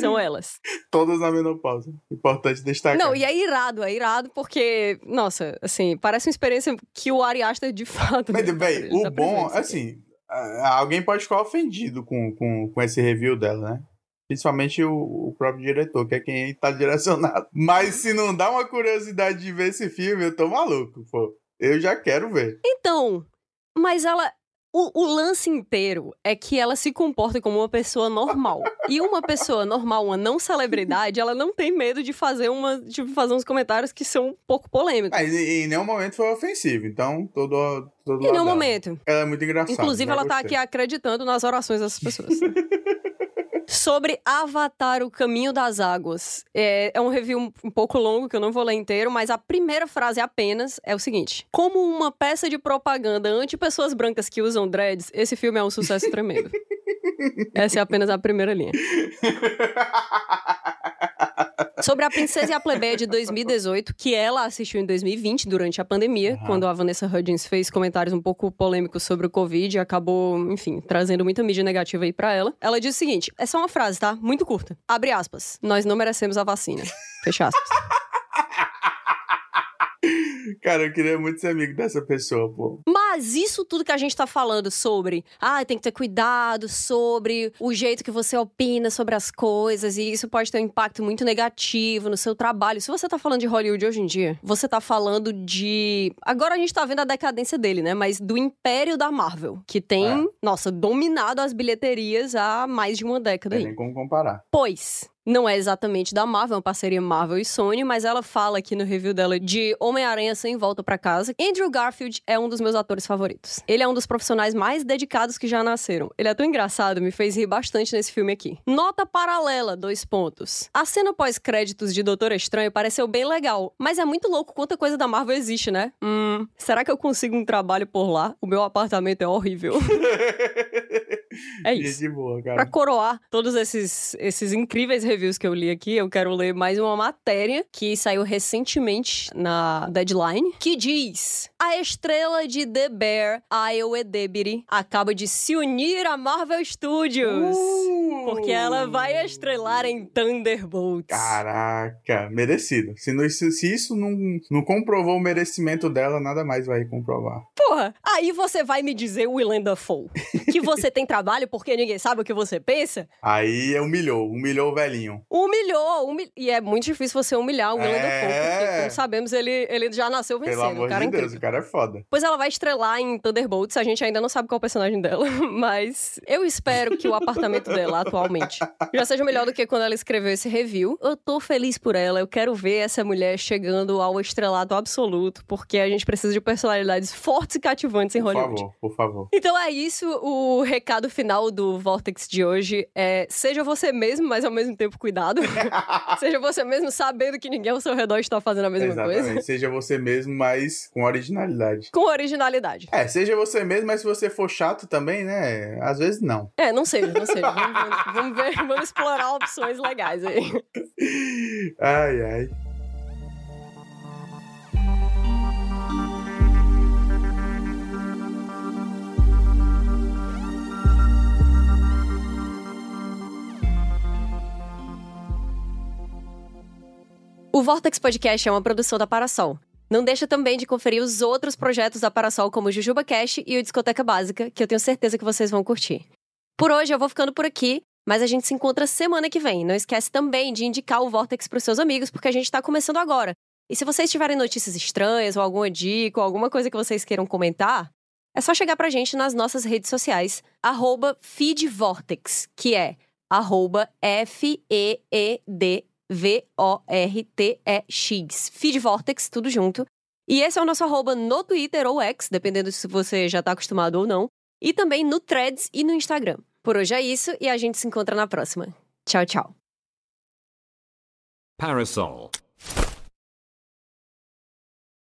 São elas. Todas na menopausa. Importante destacar. Não, e é irado, é irado porque, nossa, assim, parece uma experiência que o Ari Aster de fato. Mas, bem, o bom, assim, alguém pode ficar ofendido com, com, com esse review dela, né? Principalmente o, o próprio diretor, que é quem tá direcionado. Mas se não dá uma curiosidade de ver esse filme, eu tô maluco, pô. Eu já quero ver. Então, mas ela. O, o, lance inteiro é que ela se comporta como uma pessoa normal. E uma pessoa normal, uma não celebridade, ela não tem medo de fazer uma, de fazer uns comentários que são um pouco polêmicos. Mas em nenhum momento foi ofensivo, então todo, todo Em nenhum momento. Ela é muito engraçada. Inclusive, ela tá aqui acreditando nas orações dessas pessoas. Sobre Avatar, o Caminho das Águas. É, é um review um, um, pouco longo, que eu não vou ler inteiro, mas a primeira frase apenas é o seguinte. Como uma peça de propaganda anti-pessoas brancas que usam dreads, esse filme é um sucesso tremendo. Essa é apenas a primeira linha. Sobre a Princesa e a Plebeia de 2018, que ela assistiu em 2020, durante a pandemia, uhum. quando a Vanessa Hudgens fez comentários um pouco polêmicos sobre o Covid e acabou, enfim, trazendo muita mídia negativa aí pra ela. Ela diz o seguinte: é só uma frase, tá? Muito curta. Abre aspas. Nós não merecemos a vacina. Fecha aspas. Cara, eu queria muito ser amigo dessa pessoa, pô. Mas isso tudo que a gente tá falando sobre, ah, tem que ter cuidado sobre o jeito que você opina sobre as coisas, e isso pode ter um impacto muito negativo no seu trabalho. Se você tá falando de Hollywood hoje em dia, você tá falando de. Agora a gente tá vendo a decadência dele, né? Mas do império da Marvel, que tem, é. nossa, dominado as bilheterias há mais de uma década. Tem nem como comparar. Pois, não é exatamente da Marvel, é uma parceria Marvel e Sony, mas ela fala aqui no review dela de Homem-Aranha sem volta para casa. Andrew Garfield é um dos meus atores favoritos. Ele é um dos profissionais mais dedicados que já nasceram. Ele é tão engraçado, me fez rir bastante nesse filme aqui. Nota paralela, dois pontos. A cena pós-créditos de Doutor Estranho pareceu bem legal, mas é muito louco quanta coisa da Marvel existe, né? Hum, será que eu consigo um trabalho por lá? O meu apartamento é horrível. é isso. De boa, cara. Pra coroar todos esses, esses incríveis reviews que eu li aqui, eu quero ler mais uma matéria que saiu recentemente na Deadline, que diz: A estrela de The Bear, Ayo Edebiri, acaba de se unir à Marvel Studios. Uh! Porque ela vai estrelar em Thunderbolts. Caraca, merecido. Se, não, se, se isso não, não comprovou o merecimento dela, nada mais vai comprovar. Porra, aí você vai me dizer, Willem Dafoe, que você tem trabalho porque ninguém sabe o que você pensa? Aí humilhou, humilhou o velhinho. Humilhou, humil... e é muito difícil você humilhar o Willem é... Dafoe, porque, como sabemos, ele, ele já nasceu vencendo. Pelo amor o cara de Deus, o cara é foda. Pois ela vai estrelar em Thunderbolts, a gente ainda não sabe qual é o personagem dela, mas eu espero que o apartamento dela, atualmente, já seja melhor do que quando ela escreveu esse review. Eu tô feliz por ela, eu quero ver essa mulher chegando ao estrelado absoluto, porque a gente precisa de personalidades fortes e cativantes em Hollywood. Por favor, por favor. Então é isso, o recado final do Vortex de hoje é seja você mesmo, mas ao mesmo tempo cuidado. seja você mesmo sabendo que ninguém ao seu redor está fazendo a mesma Exatamente. coisa. Seja você mesmo, mas com originalidade. Com originalidade. É, seja você mesmo, mas se você for chato também, né? Às vezes não. É, não seja, não seja. vamos, vamos ver, vamos explorar opções legais aí. Ai, ai. O Vortex Podcast é uma produção da Parasol. Não deixa também de conferir os outros projetos da Parasol, como o Jujuba Cash e o Discoteca Básica, que eu tenho certeza que vocês vão curtir. Por hoje eu vou ficando por aqui, mas a gente se encontra semana que vem. Não esquece também de indicar o Vortex para os seus amigos, porque a gente está começando agora. E se vocês tiverem notícias estranhas, ou alguma dica, ou alguma coisa que vocês queiram comentar, é só chegar pra gente nas nossas redes sociais, feedvortex, que é arroba F-E-E-D V-O-R-T-E-X. Feed Vortex, tudo junto. E esse é o nosso arroba no Twitter ou X, dependendo se você já está acostumado ou não. E também no Threads e no Instagram. Por hoje é isso e a gente se encontra na próxima. Tchau, tchau. Parasol